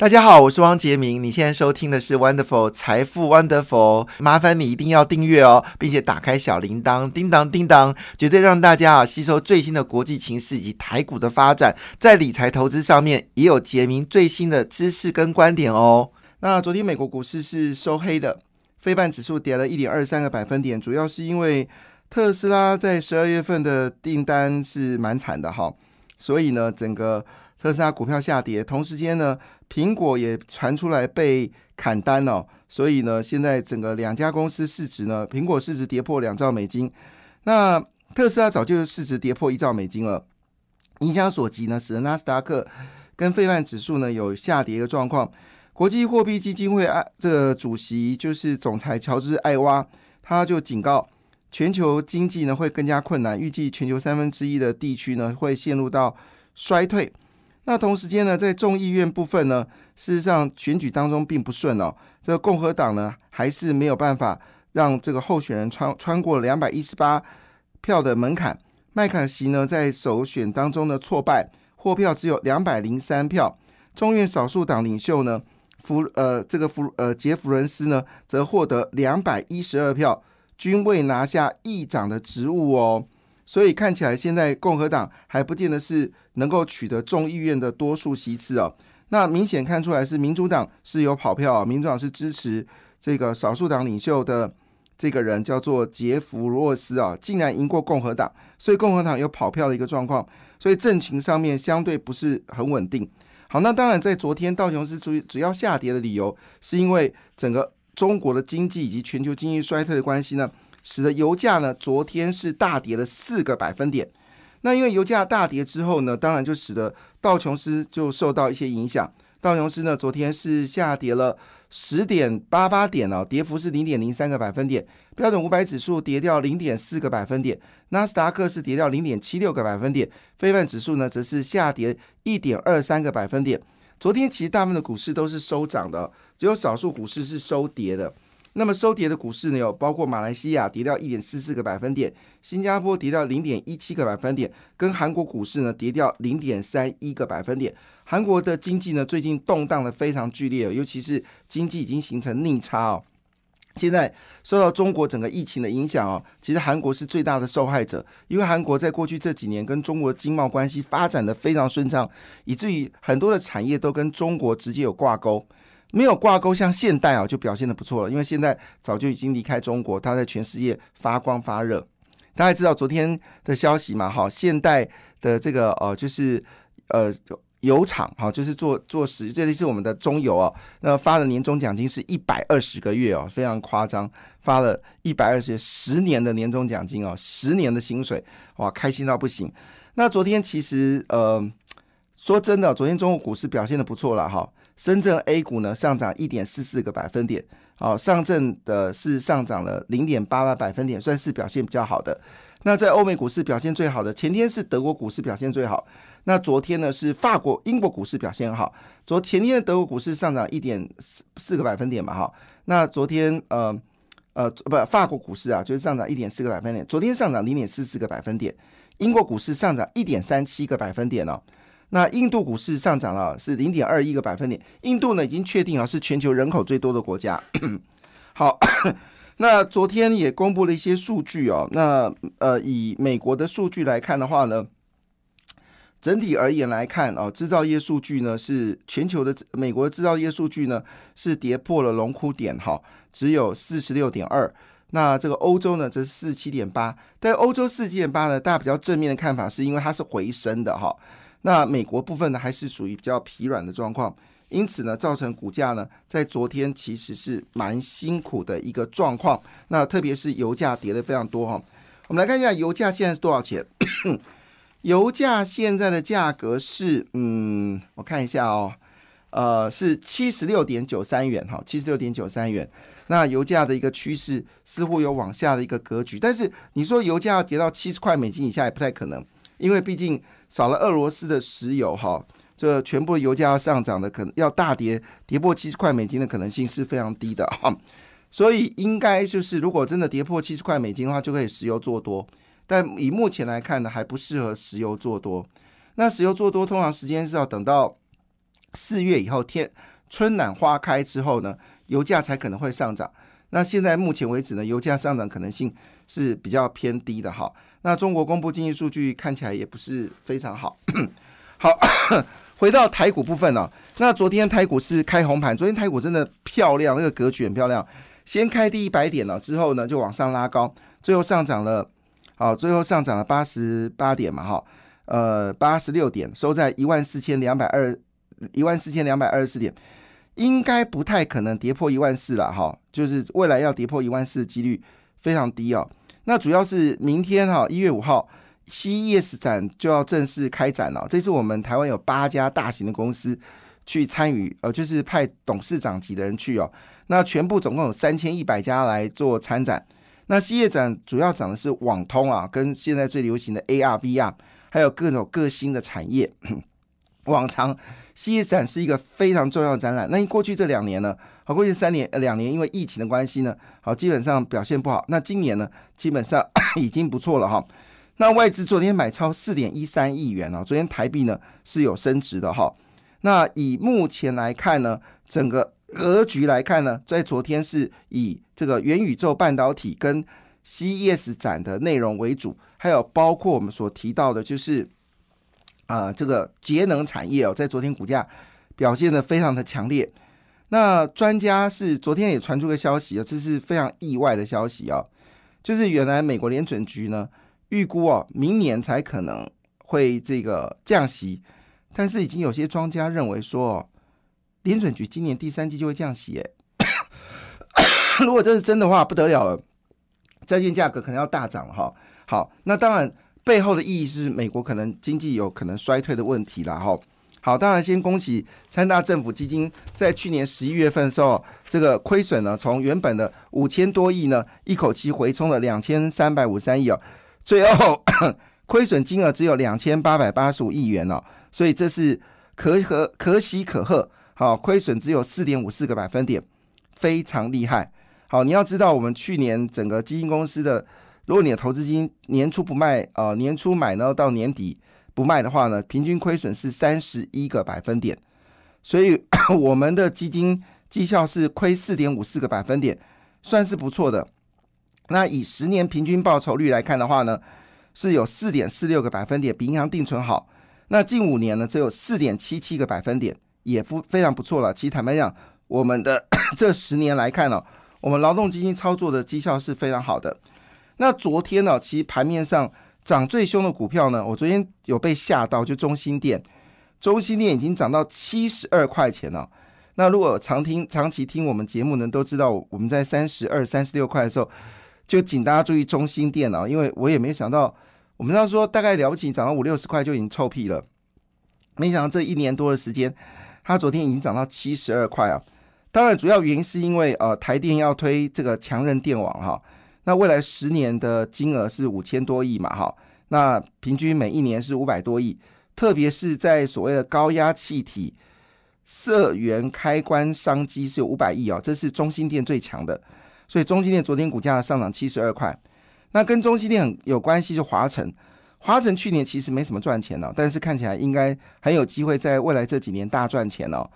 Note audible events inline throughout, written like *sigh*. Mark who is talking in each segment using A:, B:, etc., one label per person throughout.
A: 大家好，我是汪杰明。你现在收听的是 Wonderful 财富 Wonderful，麻烦你一定要订阅哦，并且打开小铃铛，叮当叮当，绝对让大家啊吸收最新的国际情势以及台股的发展，在理财投资上面也有杰明最新的知识跟观点哦。那昨天美国股市是收黑的，非半指数跌了一点二三个百分点，主要是因为特斯拉在十二月份的订单是蛮惨的哈，所以呢，整个特斯拉股票下跌，同时间呢。苹果也传出来被砍单哦，所以呢，现在整个两家公司市值呢，苹果市值跌破两兆美金，那特斯拉早就市值跌破一兆美金了。影响所及呢，使得纳斯达克跟费曼指数呢有下跌的状况。国际货币基金会啊，这主席就是总裁乔治艾娃，他就警告全球经济呢会更加困难，预计全球三分之一的地区呢会陷入到衰退。那同时间呢，在众议院部分呢，事实上选举当中并不顺哦。这个共和党呢，还是没有办法让这个候选人穿穿过两百一十八票的门槛。麦卡锡呢，在首选当中的挫败，获票只有两百零三票。众院少数党领袖呢，弗呃这个弗呃杰弗伦斯呢，则获得两百一十二票，均未拿下议长的职务哦。所以看起来现在共和党还不见得是能够取得众议院的多数席次哦。那明显看出来是民主党是有跑票，民主党是支持这个少数党领袖的这个人叫做杰弗罗斯啊，竟然赢过共和党，所以共和党有跑票的一个状况，所以政情上面相对不是很稳定。好，那当然在昨天道琼斯主主要下跌的理由，是因为整个中国的经济以及全球经济衰退的关系呢。使得油价呢，昨天是大跌了四个百分点。那因为油价大跌之后呢，当然就使得道琼斯就受到一些影响。道琼斯呢，昨天是下跌了十点八八点哦，跌幅是零点零三个百分点。标准五百指数跌掉零点四个百分点，纳斯达克是跌掉零点七六个百分点，非万指数呢则是下跌一点二三个百分点。昨天其实大部分的股市都是收涨的，只有少数股市是收跌的。那么收跌的股市呢，有包括马来西亚跌掉一点四四个百分点，新加坡跌掉零点一七个百分点，跟韩国股市呢跌掉零点三一个百分点。韩国的经济呢最近动荡的非常剧烈，尤其是经济已经形成逆差哦。现在受到中国整个疫情的影响哦，其实韩国是最大的受害者，因为韩国在过去这几年跟中国经贸关系发展的非常顺畅，以至于很多的产业都跟中国直接有挂钩。没有挂钩，像现代啊，就表现的不错了。因为现在早就已经离开中国，它在全世界发光发热。大家知道昨天的消息嘛？哈，现代的这个呃，就是呃油厂哈，就是做做石，这里是我们的中油哦。那发的年终奖金是一百二十个月哦，非常夸张，发了一百二十十年的年终奖金哦，十年的薪水，哇，开心到不行。那昨天其实呃，说真的，昨天中国股市表现的不错了哈。深圳 A 股呢上涨一点四四个百分点，好，上证的是上涨了零点八八百分点，算是表现比较好的。那在欧美股市表现最好的，前天是德国股市表现最好，那昨天呢是法国、英国股市表现好。昨前天的德国股市上涨一点四四个百分点嘛，哈，那昨天呃呃不法国股市啊就是上涨一点四个百分点，昨天上涨零点四四个百分点，英国股市上涨一点三七个百分点哦。那印度股市上涨了，是零点二一个百分点。印度呢已经确定啊是全球人口最多的国家。好，那昨天也公布了一些数据哦。那呃，以美国的数据来看的话呢，整体而言来看哦，制造业数据呢是全球的美国制造业数据呢是跌破了龙枯点哈，只有四十六点二。那这个欧洲呢则是四十七点八。但欧洲四七点八呢，大家比较正面的看法是因为它是回升的哈。那美国部分呢，还是属于比较疲软的状况，因此呢，造成股价呢在昨天其实是蛮辛苦的一个状况。那特别是油价跌的非常多哈。我们来看一下油价现在是多少钱？*coughs* 油价现在的价格是，嗯，我看一下哦，呃，是七十六点九三元哈，七十六点九三元。那油价的一个趋势似乎有往下的一个格局，但是你说油价要跌到七十块美金以下也不太可能，因为毕竟。少了俄罗斯的石油，哈，这全部油价要上涨的，可能要大跌，跌破七十块美金的可能性是非常低的，哈。所以应该就是，如果真的跌破七十块美金的话，就可以石油做多。但以目前来看呢，还不适合石油做多。那石油做多，通常时间是要等到四月以后天春暖花开之后呢，油价才可能会上涨。那现在目前为止呢，油价上涨可能性是比较偏低的哈。那中国公布经济数据看起来也不是非常好。*coughs* 好，*coughs* 回到台股部分呢，那昨天台股是开红盘，昨天台股真的漂亮，那个格局很漂亮。先开低一百点了，之后呢就往上拉高，最后上涨了，好，最后上涨了八十八点嘛，哈，呃，八十六点，收在一万四千两百二，一万四千两百二十四点。应该不太可能跌破一万四了哈，就是未来要跌破一万四的几率非常低哦。那主要是明天哈一月五号，CES 展就要正式开展了。这次我们台湾有八家大型的公司去参与，呃，就是派董事长级的人去哦。那全部总共有三千一百家来做参展。那 CES 展主要讲的是网通啊，跟现在最流行的 AR、VR，还有各种各新的产业。*clears throat* 往常 CES 展是一个非常重要的展览，那过去这两年呢？好，过去三年两年，因为疫情的关系呢，好基本上表现不好。那今年呢，基本上 *coughs* 已经不错了哈。那外资昨天买超四点一三亿元哦，昨天台币呢是有升值的哈。那以目前来看呢，整个格局来看呢，在昨天是以这个元宇宙半导体跟 CES 展的内容为主，还有包括我们所提到的，就是。啊，这个节能产业哦，在昨天股价表现的非常的强烈。那专家是昨天也传出个消息啊，这是非常意外的消息啊，就是原来美国联准局呢预估哦，明年才可能会这个降息，但是已经有些庄家认为说，联准局今年第三季就会降息。诶，*coughs* 如果这是真的话，不得了了，债券价格可能要大涨哈。好，那当然。背后的意义是美国可能经济有可能衰退的问题了哈。好，当然先恭喜三大政府基金在去年十一月份的时候，这个亏损呢，从原本的五千多亿呢，一口气回冲了两千三百五十三亿哦，最后 *coughs* 亏损金额只有两千八百八十五亿元哦，所以这是可可可喜可贺。好，亏损只有四点五四个百分点，非常厉害。好，你要知道我们去年整个基金公司的。如果你的投资金年初不卖，呃，年初买呢，到年底不卖的话呢，平均亏损是三十一个百分点，所以 *coughs* 我们的基金绩效是亏四点五四个百分点，算是不错的。那以十年平均报酬率来看的话呢，是有四点四六个百分点，比银行定存好。那近五年呢，只有四点七七个百分点，也不非常不错了。其实坦白讲，我们的 *coughs* 这十年来看呢，我们劳动基金操作的绩效是非常好的。那昨天呢，其实盘面上涨最凶的股票呢，我昨天有被吓到，就中心店，中心店已经涨到七十二块钱了。那如果常听、长期听我们节目呢，都知道我们在三十二、三十六块的时候，就请大家注意中心店啊，因为我也没想到，我们要说大概了不起涨到五六十块就已经臭屁了，没想到这一年多的时间，它昨天已经涨到七十二块啊。当然，主要原因是因为呃台电要推这个强韧电网哈。那未来十年的金额是五千多亿嘛，哈，那平均每一年是五百多亿，特别是在所谓的高压气体射源开关商机是有五百亿哦，这是中心电最强的，所以中心电昨天股价上涨七十二块。那跟中心电有关系就华晨，华晨去年其实没什么赚钱哦，但是看起来应该很有机会在未来这几年大赚钱哦。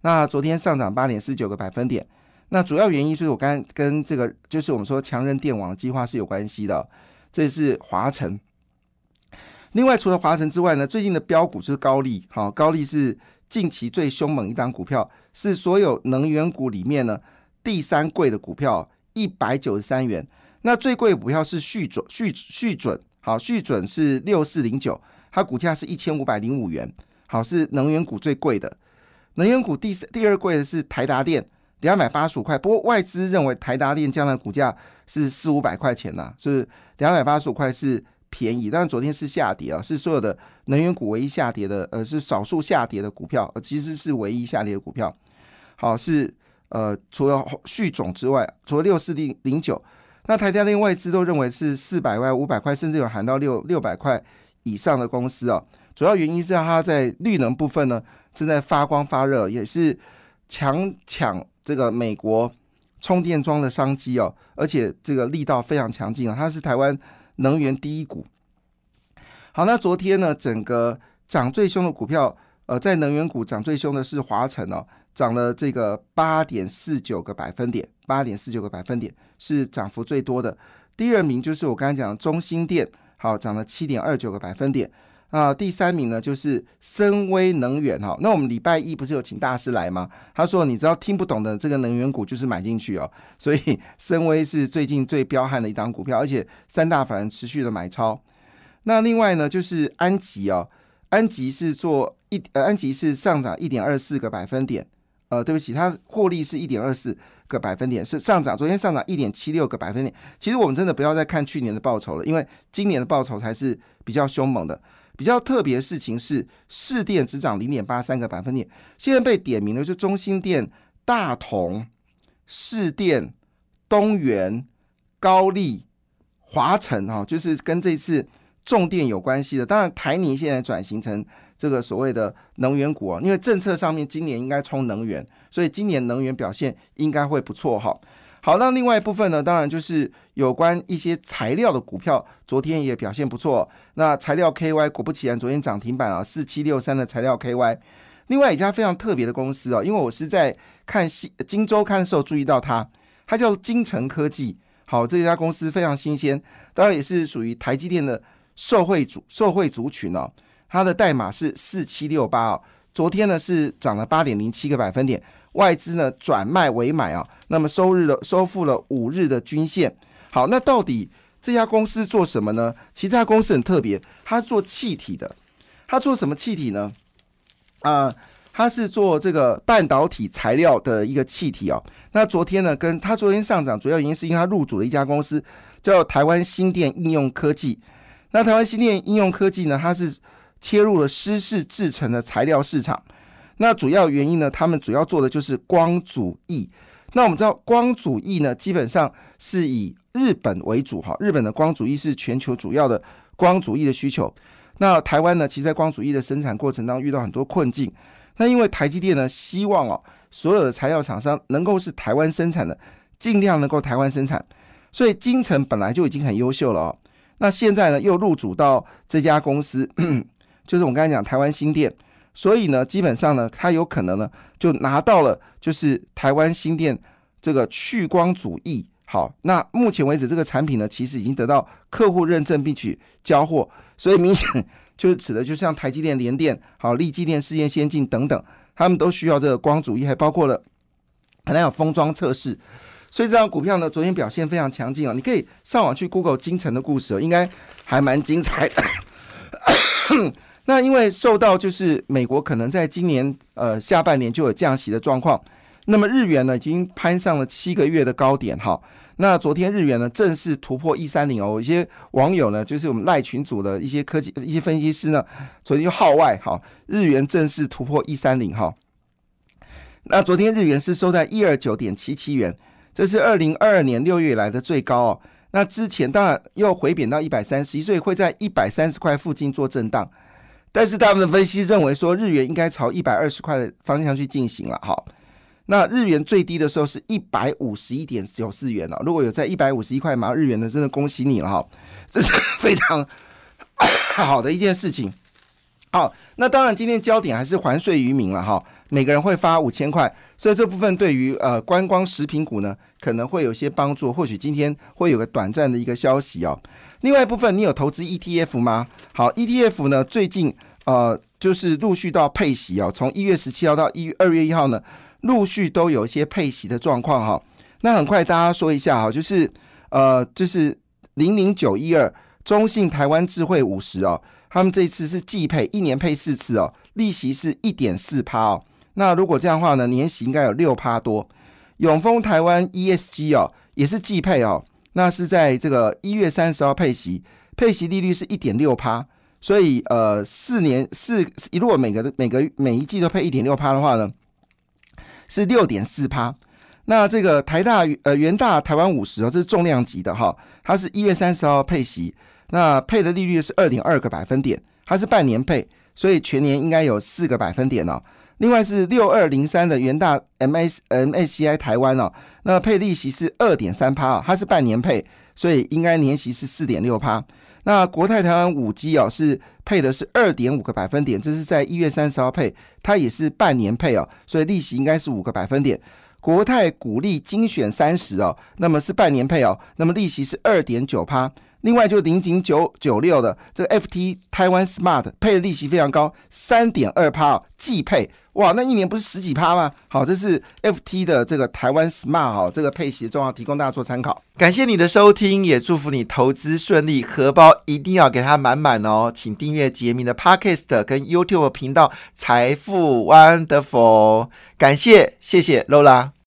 A: 那昨天上涨八点四九个百分点。那主要原因就是我刚跟这个就是我们说强人电网的计划是有关系的，这是华晨。另外除了华晨之外呢，最近的标股就是高利，好，高利是近期最凶猛一档股票，是所有能源股里面呢第三贵的股票，一百九十三元。那最贵的股票是续准续续准，好，续准是六四零九，它股价是一千五百零五元，好，是能源股最贵的。能源股第第二贵的是台达电。两百八十五块，不过外资认为台达电将来股价是四五百块钱呐，是两百八十五块是便宜，但是昨天是下跌啊，是所有的能源股唯一下跌的，呃，是少数下跌的股票，呃其实是唯一下跌的股票。好，是呃，除了续种之外，除了六四零零九，那台达电外资都认为是四百块、五百块，甚至有喊到六六百块以上的公司啊。主要原因是它在绿能部分呢正在发光发热，也是强抢。这个美国充电桩的商机哦，而且这个力道非常强劲啊，它是台湾能源第一股。好，那昨天呢，整个涨最凶的股票，
B: 呃，在能源股涨最凶的是华晨哦，涨了这个八点四九个百分点，八点四九个百分点是涨幅最多的。第二名就是我刚才讲的中心电，好，涨了七点二九个百分点。啊，第三名呢就是深威能源哈。那我们礼拜一不是有请大师来吗？他说，你知道听不懂的这个能源股就是买进去哦。所以深威是最近最彪悍的一档股票，而且三大法人持续的买超。那另外呢就是安吉哦，安吉是做一呃，安吉是上涨一点二四个百分点。呃，对不起，它获利是一点二四个百分点，是上涨。昨天上涨一点七六个百分点。其实我们真的不要再看去年的报酬了，因为今年的报酬才是比较凶猛的。比较特别的事情是，市电只涨零点八三个百分点。现在被点名的就中心电、大同、市电、东元、高丽、华晨哈，就是跟这次重电有关系的。当然，台泥现在转型成。这个所谓的能源股啊，因为政策上面今年应该冲能源，所以今年能源表现应该会不错哈。好，那另外一部分呢，当然就是有关一些材料的股票，昨天也表现不错。那材料 KY 果不其然，昨天涨停板啊，四七六三的材料 KY。另外一家非常特别的公司哦，因为我是在看《新金周刊》的时候注意到它，它叫金城科技。好，这家公司非常新鲜，当然也是属于台积电的受惠族受惠族群哦。它的代码是四七六八哦，昨天呢是涨了八点零七个百分点，外资呢转卖为买啊，那么收日了收复了五日的均线。好，那到底这家公司做什么呢？其实这家公司很特别，它做气体的，它做什么气体呢？啊，它是做这个半导体材料的一个气体哦。那昨天呢，跟它昨天上涨主要原因是因为它入主了一家公司叫台湾新电应用科技。那台湾新电应用科技呢，它是切入了湿式制成的材料市场，那主要原因呢？他们主要做的就是光主义。那我们知道光主义呢，基本上是以日本为主哈，日本的光主义是全球主要的光主义的需求。那台湾呢，其实在光主义的生产过程当中遇到很多困境。那因为台积电呢，希望哦，所有的材料厂商能够是台湾生产的，尽量能够台湾生产。所以金城本来就已经很优秀了哦，那现在呢，又入主到这家公司。*clears throat* 就是我们刚才讲台湾新店，所以呢，基本上呢，它有可能呢就拿到了，就是台湾新店这个去光主义。好，那目前为止这个产品呢，其实已经得到客户认证并且交货，所以明显就是指的就像台积电、联电、好立积电、世界先进等等，他们都需要这个光主义，还包括了可能有封装测试。所以这张股票呢，昨天表现非常强劲啊！你可以上网去 Google 金城的故事哦，应该还蛮精彩的。那因为受到就是美国可能在今年呃下半年就有降息的状况，那么日元呢已经攀上了七个月的高点哈。那昨天日元呢正式突破一三零哦，有些网友呢就是我们赖群组的一些科技一些分析师呢，昨天就号外哈，日元正式突破一三零哈。那昨天日元是收在一二九点七七元，这是二零二二年六月以来的最高哦。那之前当然又回贬到一百三十一，所以会在一百三十块附近做震荡。但是大部分分析认为说，日元应该朝一百二十块的方向去进行了。好，那日元最低的时候是一百五十一点九四元了。如果有在一百五十一块买日元的，真的恭喜你了哈，这是非常 *coughs* 好的一件事情。好，那当然今天焦点还是还税于民了哈，每个人会发五千块，所以这部分对于呃观光食品股呢可能会有些帮助，或许今天会有个短暂的一个消息哦。另外一部分，你有投资 ETF 吗？好，ETF 呢，最近呃，就是陆续到配息哦，从一月十七号到一月二月一号呢，陆续都有一些配息的状况哈。那很快大家说一下哈，就是呃，就是零零九一二中信台湾智慧五十哦，他们这次是季配，一年配四次哦，利息是一点四趴哦。那如果这样的话呢，年息应该有六趴多。永丰台湾 ESG 哦，也是季配哦。那是在这个一月三十号配息，配息利率是一点六趴，所以呃四年四如果每个每个每一季都配一点六趴的话呢，是六点四趴。那这个台大呃元大台湾五十哦，这是重量级的哈，它是一月三十号配息，那配的利率是二点二个百分点，它是半年配，所以全年应该有四个百分点哦。另外是六二零三的元大 M S M A C I 台湾哦，那配利息是二点三趴啊，它是半年配，所以应该年息是四点六趴。那国泰台湾五 G 哦是配的是二点五个百分点，这是在一月三十号配，它也是半年配哦，所以利息应该是五个百分点。国泰股利精选三十哦，那么是半年配哦，那么利息是二点九趴。另外就零零九九六的这个 FT 台湾 Smart 配的利息非常高，三点二趴哦，季配哇，那一年不是十几趴吗？好，这是 FT 的这个台湾 Smart 哦，这个配息的重要，提供大家做参考。
A: 感谢你的收听，也祝福你投资顺利，荷包一定要给它满满哦。请订阅杰明的 Podcast 跟 YouTube 频道财富 Wonderful，感谢，谢谢 Lola。